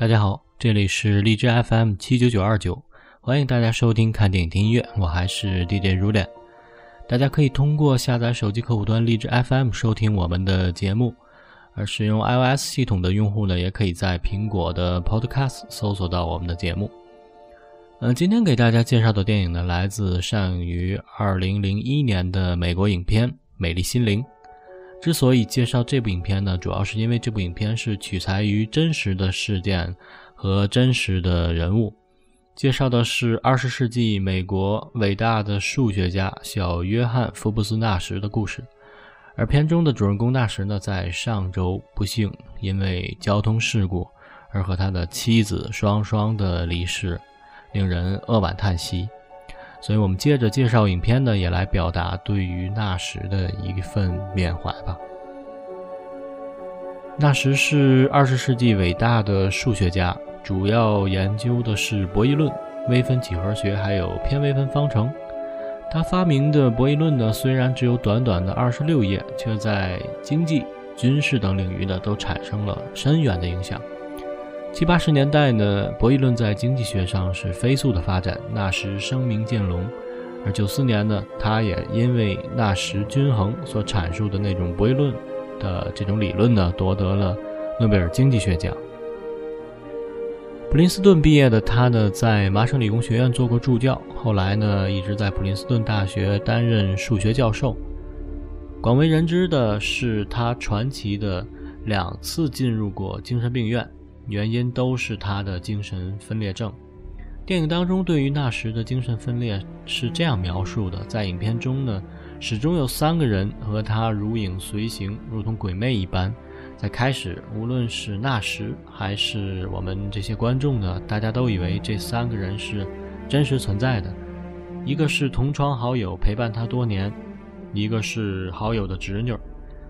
大家好，这里是荔枝 FM 七九九二九，欢迎大家收听看电影听音乐，我还是 DJ 如脸。大家可以通过下载手机客户端荔枝 FM 收听我们的节目，而使用 iOS 系统的用户呢，也可以在苹果的 Podcast 搜索到我们的节目。嗯，今天给大家介绍的电影呢，来自上映于二零零一年的美国影片《美丽心灵》。之所以介绍这部影片呢，主要是因为这部影片是取材于真实的事件和真实的人物，介绍的是二十世纪美国伟大的数学家小约翰·福布斯·纳什的故事。而片中的主人公纳什呢，在上周不幸因为交通事故而和他的妻子双双的离世。令人扼腕叹息，所以我们接着介绍影片呢，也来表达对于纳什的一份缅怀吧。纳什是二十世纪伟大的数学家，主要研究的是博弈论、微分几何学还有偏微分方程。他发明的博弈论呢，虽然只有短短的二十六页，却在经济、军事等领域呢，都产生了深远的影响。七八十年代呢，博弈论在经济学上是飞速的发展，纳什声名渐隆。而九四年呢，他也因为纳什均衡所阐述的那种博弈论的这种理论呢，夺得了诺贝尔经济学奖。普林斯顿毕业的他呢，在麻省理工学院做过助教，后来呢，一直在普林斯顿大学担任数学教授。广为人知的是，他传奇的两次进入过精神病院。原因都是他的精神分裂症。电影当中对于纳什的精神分裂是这样描述的：在影片中呢，始终有三个人和他如影随形，如同鬼魅一般。在开始，无论是纳什还是我们这些观众呢，大家都以为这三个人是真实存在的。一个是同窗好友，陪伴他多年；一个是好友的侄女；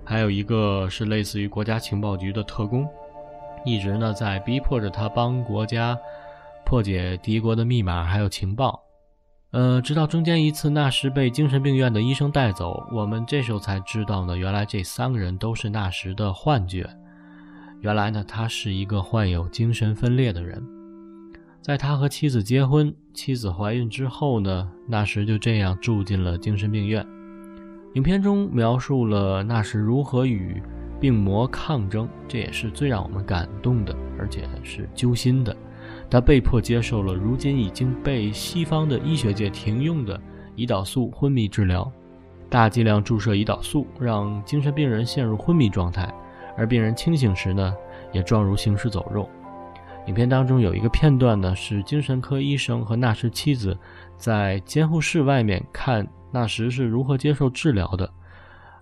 还有一个是类似于国家情报局的特工。一直呢在逼迫着他帮国家破解敌国的密码还有情报，呃，直到中间一次纳什被精神病院的医生带走，我们这时候才知道呢，原来这三个人都是纳什的幻觉。原来呢，他是一个患有精神分裂的人。在他和妻子结婚、妻子怀孕之后呢，纳什就这样住进了精神病院。影片中描述了纳什如何与。病魔抗争，这也是最让我们感动的，而且是揪心的。他被迫接受了如今已经被西方的医学界停用的胰岛素昏迷治疗。大剂量注射胰岛素，让精神病人陷入昏迷状态，而病人清醒时呢，也状如行尸走肉。影片当中有一个片段呢，是精神科医生和纳什妻子在监护室外面看纳什是如何接受治疗的。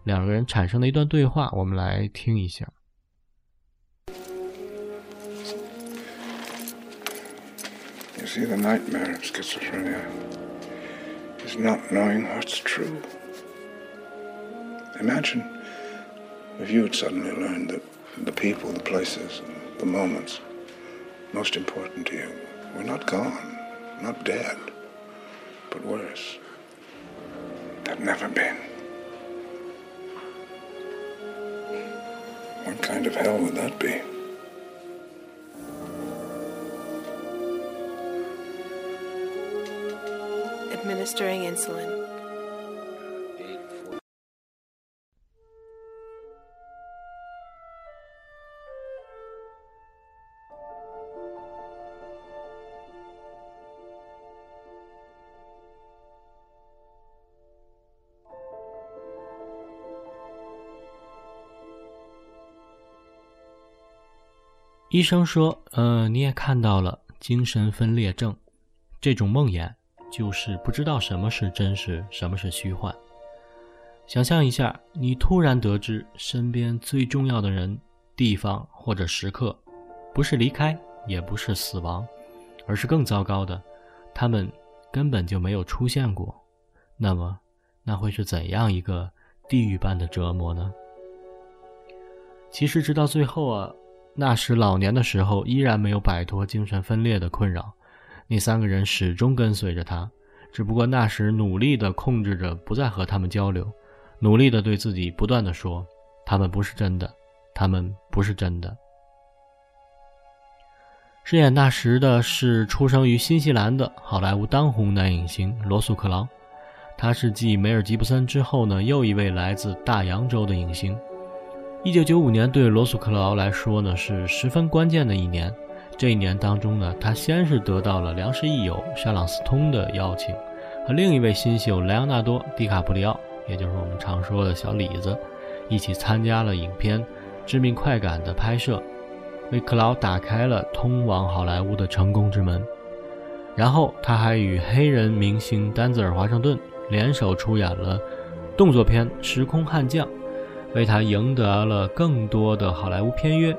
两个人产生的一段对话，我们来听一下。You see, the nightmare of schizophrenia is not knowing what's true. Imagine if you had suddenly learned that the people, the places, the moments most important to you were not gone, not dead, but worse, had never been. What kind of hell would that be? Administering insulin. 医生说：“呃，你也看到了精神分裂症，这种梦魇就是不知道什么是真实，什么是虚幻。想象一下，你突然得知身边最重要的人、地方或者时刻，不是离开，也不是死亡，而是更糟糕的，他们根本就没有出现过。那么，那会是怎样一个地狱般的折磨呢？其实，直到最后啊。”那时老年的时候，依然没有摆脱精神分裂的困扰。那三个人始终跟随着他，只不过那时努力地控制着，不再和他们交流，努力地对自己不断地说：“他们不是真的，他们不是真的。”饰演纳什的是出生于新西兰的好莱坞当红男影星罗素·克劳，他是继梅尔·吉布森之后呢又一位来自大洋洲的影星。一九九五年对罗素·克劳来说呢是十分关键的一年。这一年当中呢，他先是得到了良师益友沙朗斯通的邀请，和另一位新秀莱昂纳多·迪卡普里奥，也就是我们常说的小李子，一起参加了影片《致命快感》的拍摄。为克劳打开了通往好莱坞的成功之门，然后他还与黑人明星丹泽尔·华盛顿联手出演了动作片《时空悍将》，为他赢得了更多的好莱坞片约。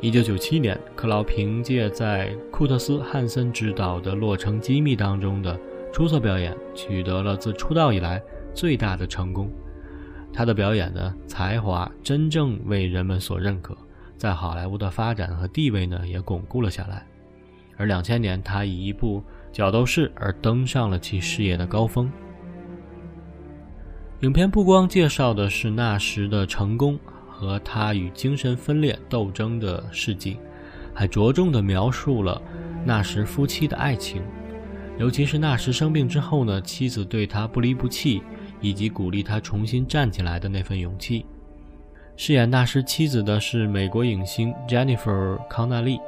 1997年，克劳凭借在库特斯·汉森执导的《洛城机密》当中的出色表演，取得了自出道以来最大的成功。他的表演呢，才华真正为人们所认可。在好莱坞的发展和地位呢，也巩固了下来。而两千年，他以一部《角斗士》而登上了其事业的高峰。影片不光介绍的是纳什的成功和他与精神分裂斗争的事迹，还着重的描述了纳什夫妻的爱情，尤其是纳什生病之后呢，妻子对他不离不弃，以及鼓励他重新站起来的那份勇气。饰演纳什妻子的是美国影星 Jennifer 康纳利。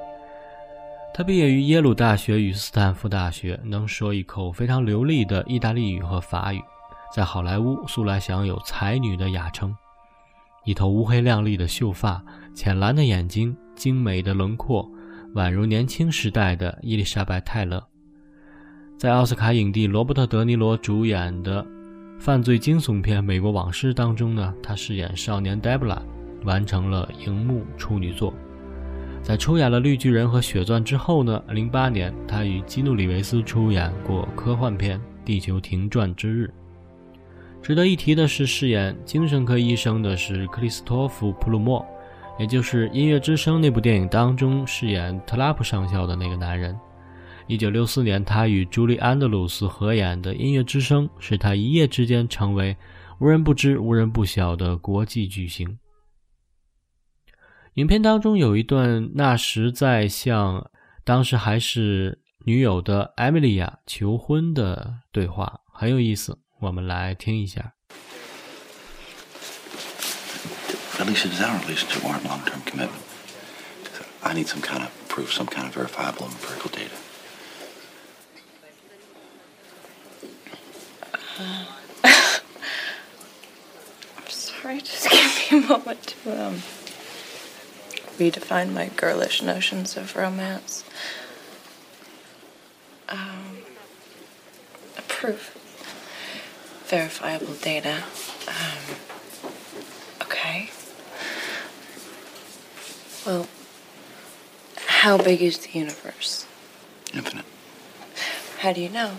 她毕业于耶鲁大学与斯坦福大学，能说一口非常流利的意大利语和法语，在好莱坞素来享有才女的雅称。一头乌黑亮丽的秀发，浅蓝的眼睛，精美的轮廓，宛如年轻时代的伊丽莎白·泰勒。在奥斯卡影帝罗伯特·德尼罗主演的。犯罪惊悚片《美国往事》当中呢，他饰演少年 Debra，完成了荧幕处女作。在出演了《绿巨人》和《血钻》之后呢，零八年他与基努里维斯出演过科幻片《地球停转之日》。值得一提的是，饰演精神科医生的是克里斯托弗·普鲁默，也就是《音乐之声》那部电影当中饰演特拉普上校的那个男人。一九六四年，他与朱莉·安德鲁斯合演的《音乐之声》使他一夜之间成为无人不知、无人不晓的国际巨星。影片当中有一段纳什在向当时还是女友的艾米莉亚求婚的对话，很有意思，我们来听一下。Alicia, does our relationship warrant long-term commitment? I need some kind of proof, some kind of verifiable empirical data. I'm sorry, just give me a moment to um, redefine my girlish notions of romance. Um, a proof, verifiable data. Um, okay. Well, how big is the universe? Infinite. How do you know?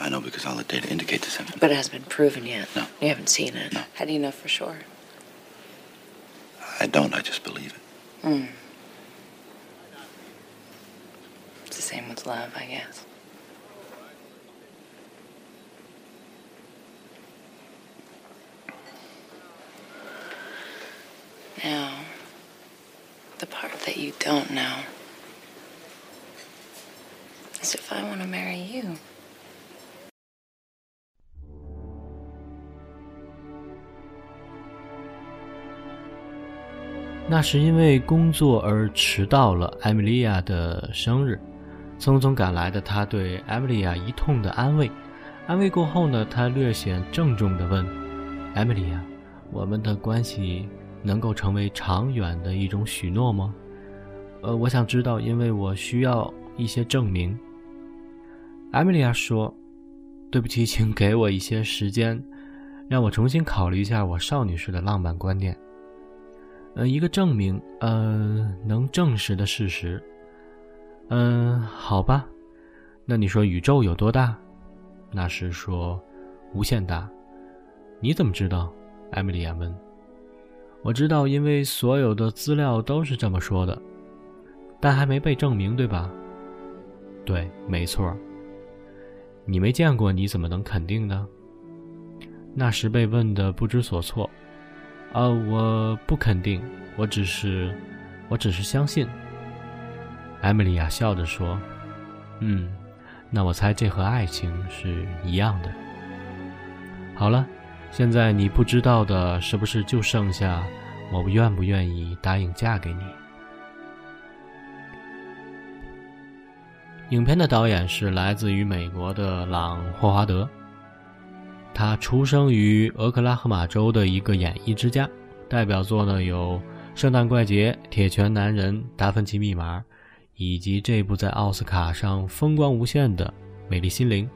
I know because all the data indicates it's infinite. But it hasn't been proven yet. No. You haven't seen it. No. How do you know for sure? I don't, I just believe it. Hmm. It's the same with love, I guess. Now, the part that you don't know is if I want to marry you. 那是因为工作而迟到了艾米莉亚的生日，匆匆赶来的他对艾米莉亚一通的安慰，安慰过后呢，他略显郑重地问：“艾米莉亚，我们的关系能够成为长远的一种许诺吗？”呃，我想知道，因为我需要一些证明。艾米莉亚说：“对不起，请给我一些时间，让我重新考虑一下我少女式的浪漫观念。”呃，一个证明，呃，能证实的事实。嗯，好吧，那你说宇宙有多大？那是说无限大。你怎么知道？艾米莉亚问。我知道，因为所有的资料都是这么说的，但还没被证明，对吧？对，没错。你没见过，你怎么能肯定呢？那时被问的不知所措。啊，我不肯定，我只是，我只是相信。艾米莉亚笑着说：“嗯，那我猜这和爱情是一样的。好了，现在你不知道的是不是就剩下我愿不愿意答应嫁给你？”影片的导演是来自于美国的朗·霍华德。他出生于俄克拉荷马州的一个演艺之家，代表作呢有《圣诞怪杰》《铁拳男人》《达芬奇密码》，以及这部在奥斯卡上风光无限的《美丽心灵》。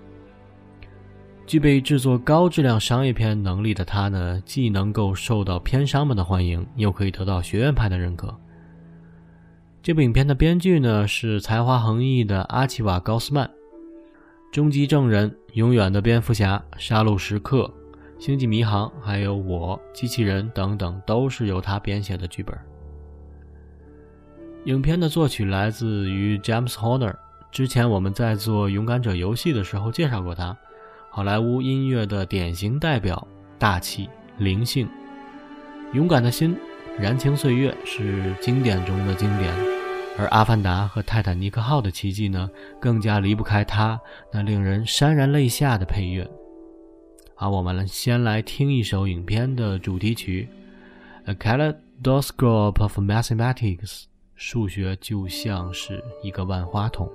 具备制作高质量商业片能力的他呢，既能够受到片商们的欢迎，又可以得到学院派的认可。这部影片的编剧呢是才华横溢的阿奇瓦·高斯曼，《终极证人》《永远的蝙蝠侠》《杀戮时刻》《星际迷航》还有《我机器人》等等，都是由他编写的剧本。影片的作曲来自于 James Horner，之前我们在做《勇敢者游戏》的时候介绍过他，好莱坞音乐的典型代表，大气、灵性、勇敢的心。燃情岁月是经典中的经典，而《阿凡达》和《泰坦尼克号》的奇迹呢，更加离不开它那令人潸然泪下的配乐。好，我们先来听一首影片的主题曲《A Kaleidoscope of Mathematics》，数学就像是一个万花筒。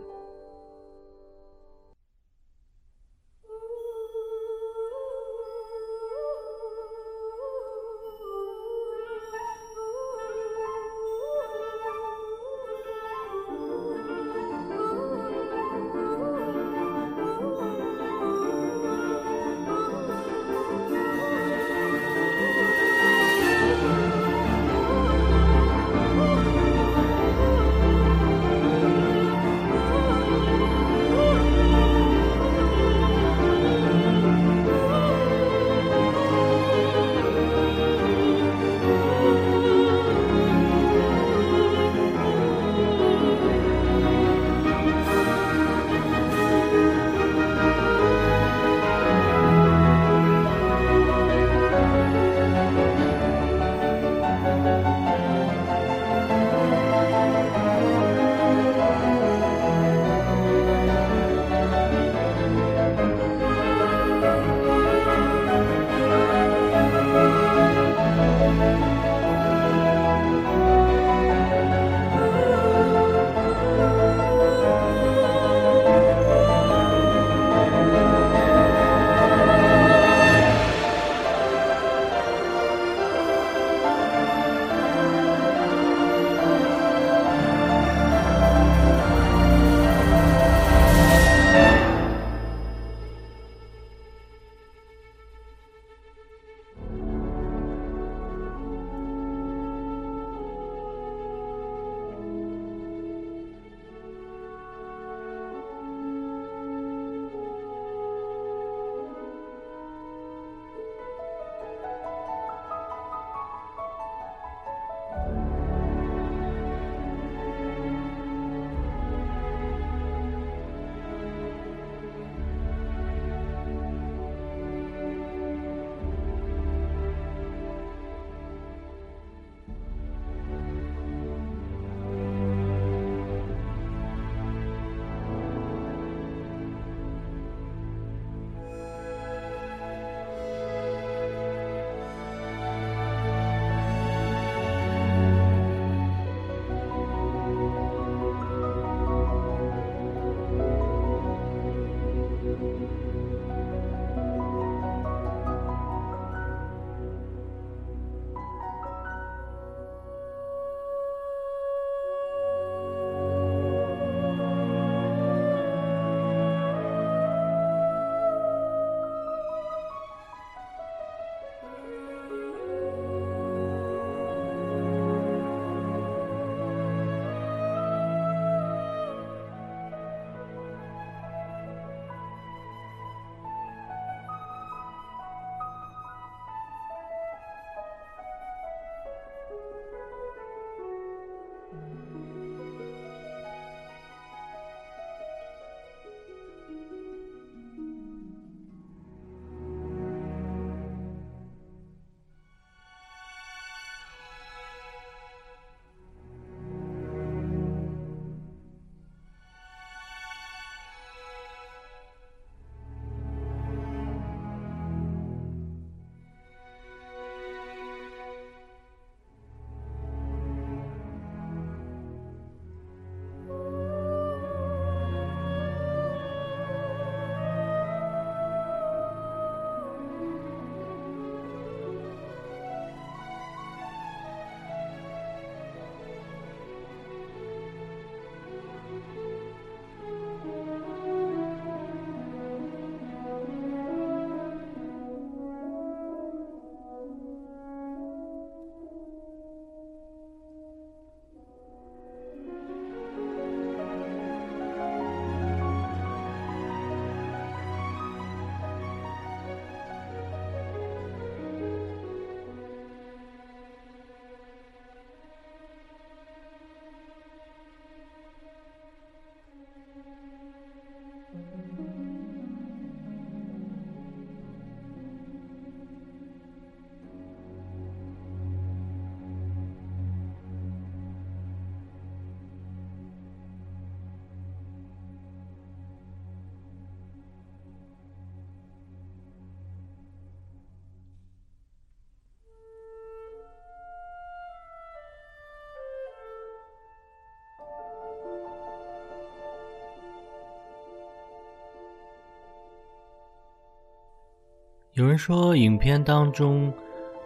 有人说，影片当中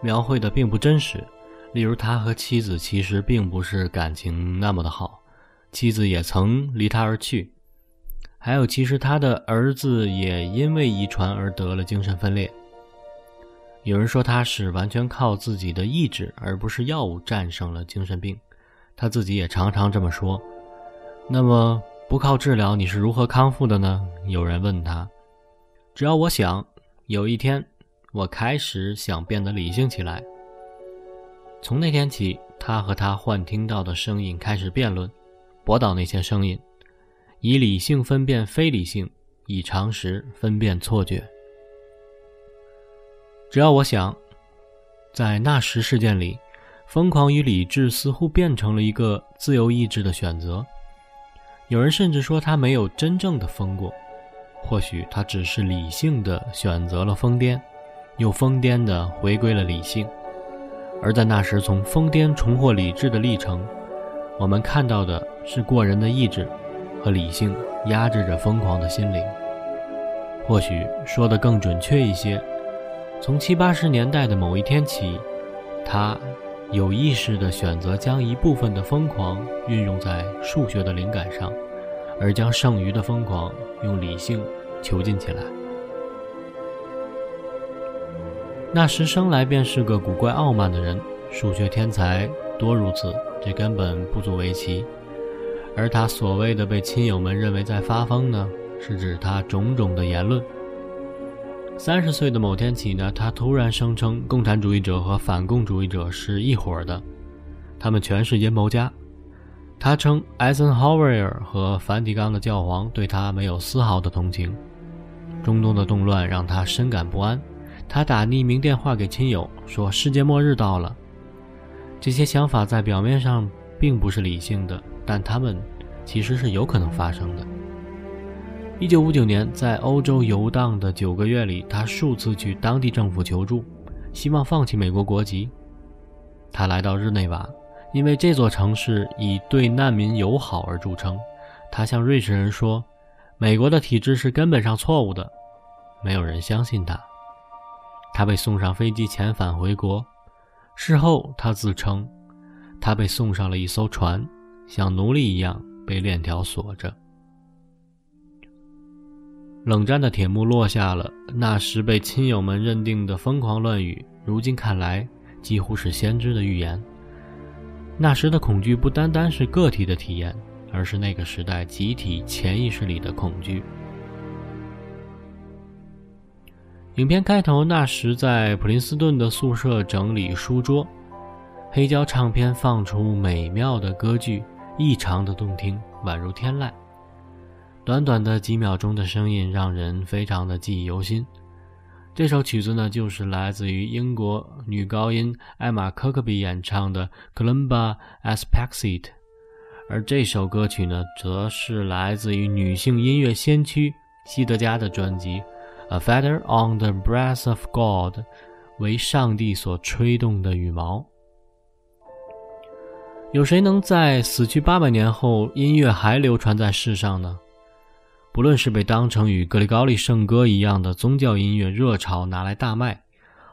描绘的并不真实，例如他和妻子其实并不是感情那么的好，妻子也曾离他而去，还有其实他的儿子也因为遗传而得了精神分裂。有人说他是完全靠自己的意志，而不是药物战胜了精神病，他自己也常常这么说。那么不靠治疗，你是如何康复的呢？有人问他，只要我想。有一天，我开始想变得理性起来。从那天起，他和他幻听到的声音开始辩论，驳倒那些声音，以理性分辨非理性，以常识分辨错觉。只要我想，在那时事件里，疯狂与理智似乎变成了一个自由意志的选择。有人甚至说他没有真正的疯过。或许他只是理性的选择了疯癫，又疯癫的回归了理性。而在那时，从疯癫重获理智的历程，我们看到的是过人的意志和理性压制着疯狂的心灵。或许说的更准确一些，从七八十年代的某一天起，他有意识地选择将一部分的疯狂运用在数学的灵感上。而将剩余的疯狂用理性囚禁起来。那时生来便是个古怪傲慢的人，数学天才多如此，这根本不足为奇。而他所谓的被亲友们认为在发疯呢，是指他种种的言论。三十岁的某天起呢，他突然声称共产主义者和反共主义者是一伙的，他们全是阴谋家。他称艾森豪威尔和梵蒂冈的教皇对他没有丝毫的同情。中东的动乱让他深感不安。他打匿名电话给亲友，说世界末日到了。这些想法在表面上并不是理性的，但他们其实是有可能发生的。一九五九年，在欧洲游荡的九个月里，他数次去当地政府求助，希望放弃美国国籍。他来到日内瓦。因为这座城市以对难民友好而著称，他向瑞士人说：“美国的体制是根本上错误的。”没有人相信他。他被送上飞机遣返回国。事后，他自称，他被送上了一艘船，像奴隶一样被链条锁着。冷战的铁幕落下了。那时被亲友们认定的疯狂乱语，如今看来几乎是先知的预言。那时的恐惧不单单是个体的体验，而是那个时代集体潜意识里的恐惧。影片开头，那时在普林斯顿的宿舍整理书桌，黑胶唱片放出美妙的歌剧，异常的动听，宛如天籁。短短的几秒钟的声音，让人非常的记忆犹新。这首曲子呢，就是来自于英国女高音艾玛·科克比演唱的《Columba Aspexit》，而这首歌曲呢，则是来自于女性音乐先驱西德加的专辑《A Feather on the Breath of God》，为上帝所吹动的羽毛。有谁能在死去八百年后，音乐还流传在世上呢？不论是被当成与格里高利圣歌一样的宗教音乐热潮拿来大卖，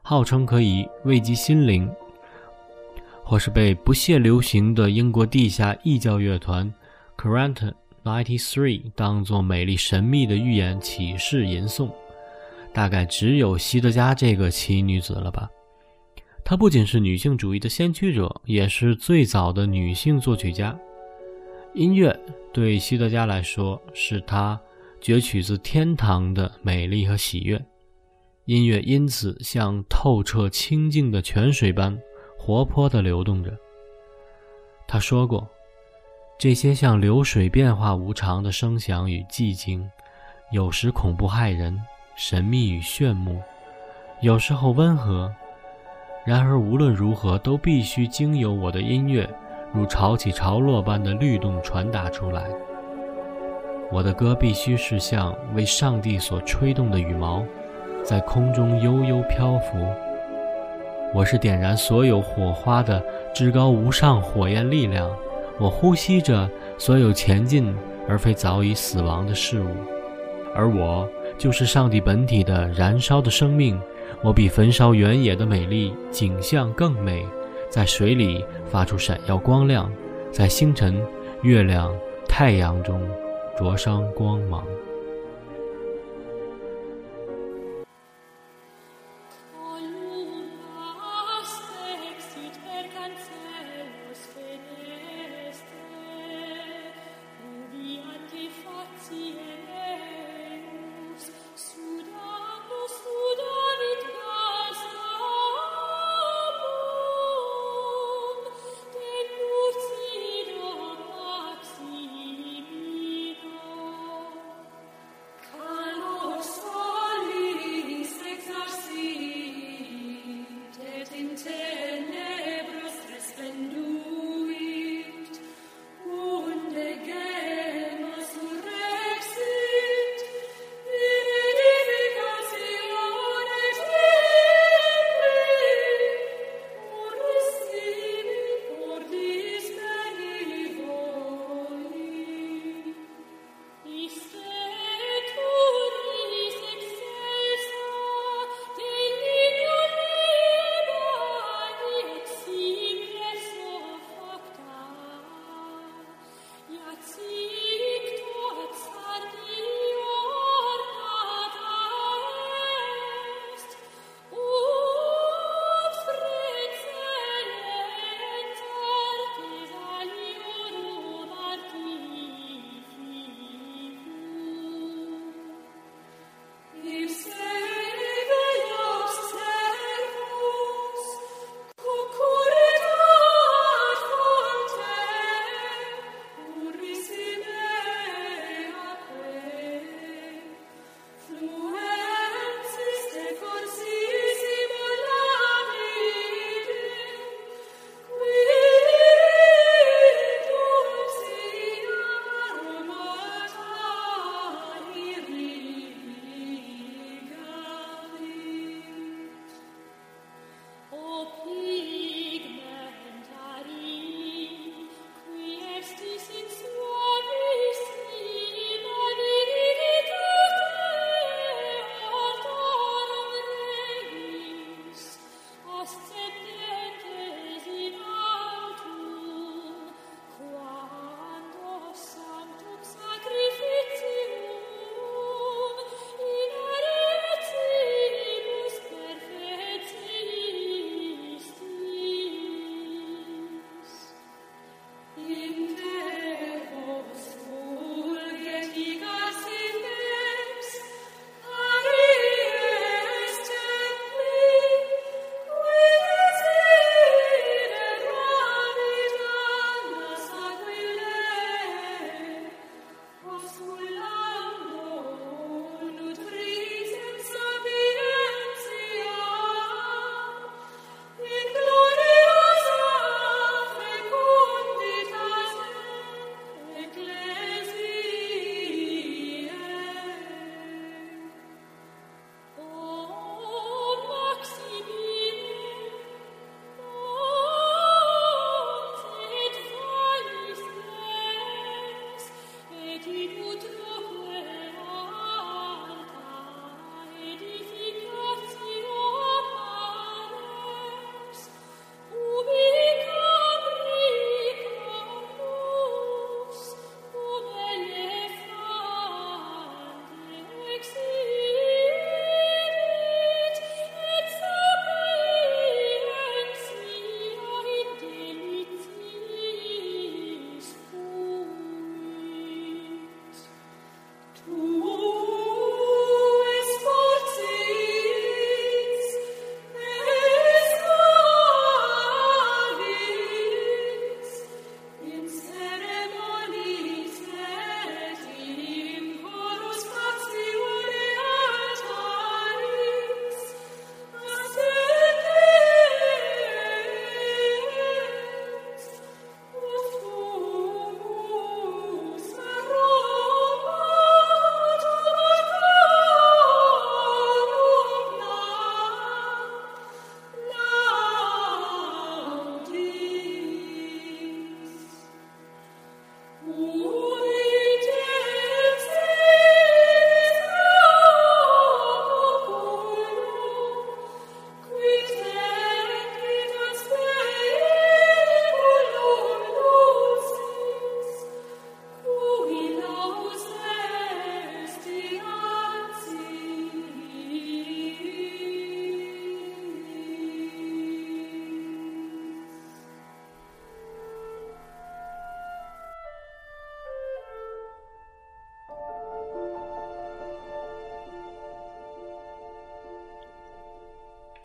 号称可以慰藉心灵，或是被不屑流行的英国地下异教乐团 Current Ninety Three 当作美丽神秘的预言启示吟诵，大概只有希德加这个奇女子了吧？她不仅是女性主义的先驱者，也是最早的女性作曲家。音乐对希德加来说，是他。攫取自天堂的美丽和喜悦，音乐因此像透彻清净的泉水般活泼地流动着。他说过：“这些像流水变化无常的声响与寂静，有时恐怖骇人、神秘与炫目，有时候温和。然而无论如何，都必须经由我的音乐，如潮起潮落般的律动传达出来。”我的歌必须是像为上帝所吹动的羽毛，在空中悠悠漂浮。我是点燃所有火花的至高无上火焰力量。我呼吸着所有前进而非早已死亡的事物，而我就是上帝本体的燃烧的生命，我比焚烧原野的美丽景象更美，在水里发出闪耀光亮，在星辰、月亮、太阳中灼伤光芒。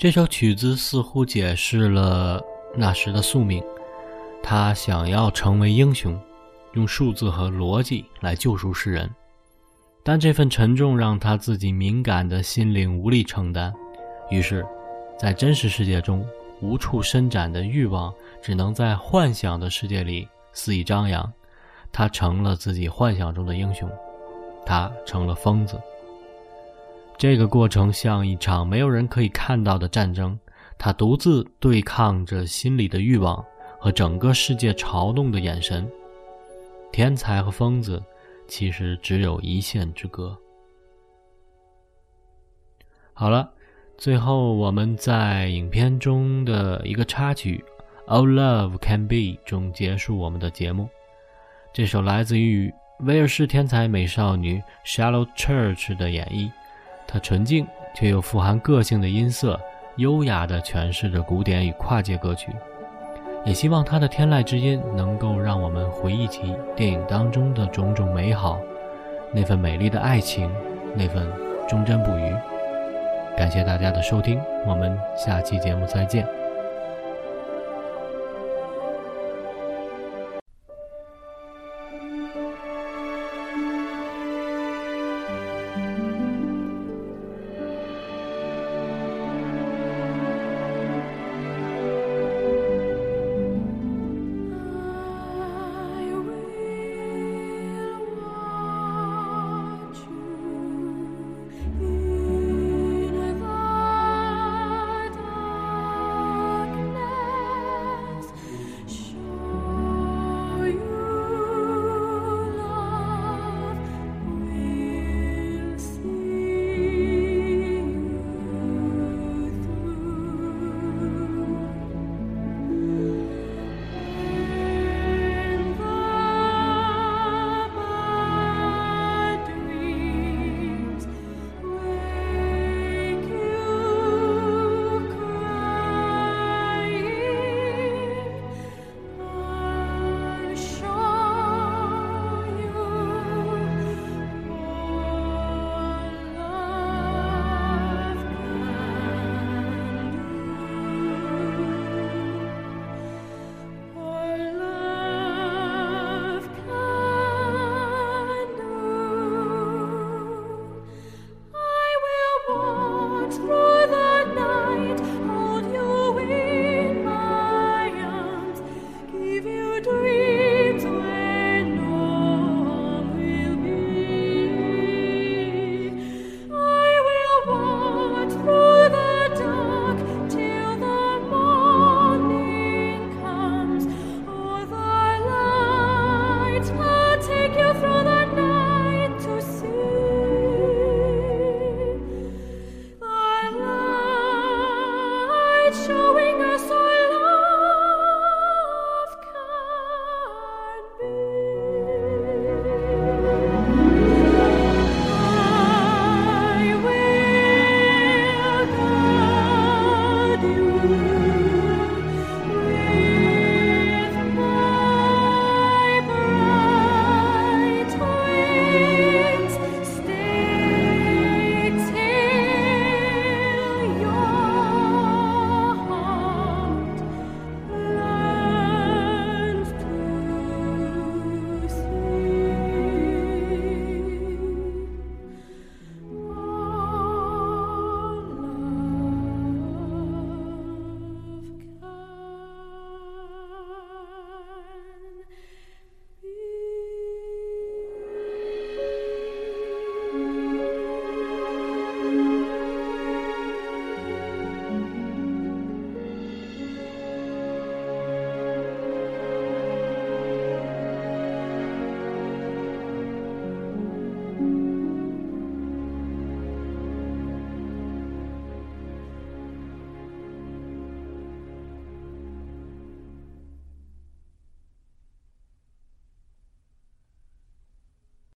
这首曲子似乎解释了那时的宿命，他想要成为英雄，用数字和逻辑来救赎世人，但这份沉重让他自己敏感的心灵无力承担，于是，在真实世界中无处伸展的欲望，只能在幻想的世界里肆意张扬。他成了自己幻想中的英雄，他成了疯子。这个过程像一场没有人可以看到的战争，他独自对抗着心里的欲望和整个世界嘲弄的眼神。天才和疯子其实只有一线之隔。好了，最后我们在影片中的一个插曲《All Love Can Be》中结束我们的节目。这首来自于威尔士天才美少女 Shallow Church 的演绎。它纯净却又富含个性的音色，优雅地诠释着古典与跨界歌曲。也希望它的天籁之音能够让我们回忆起电影当中的种种美好，那份美丽的爱情，那份忠贞不渝。感谢大家的收听，我们下期节目再见。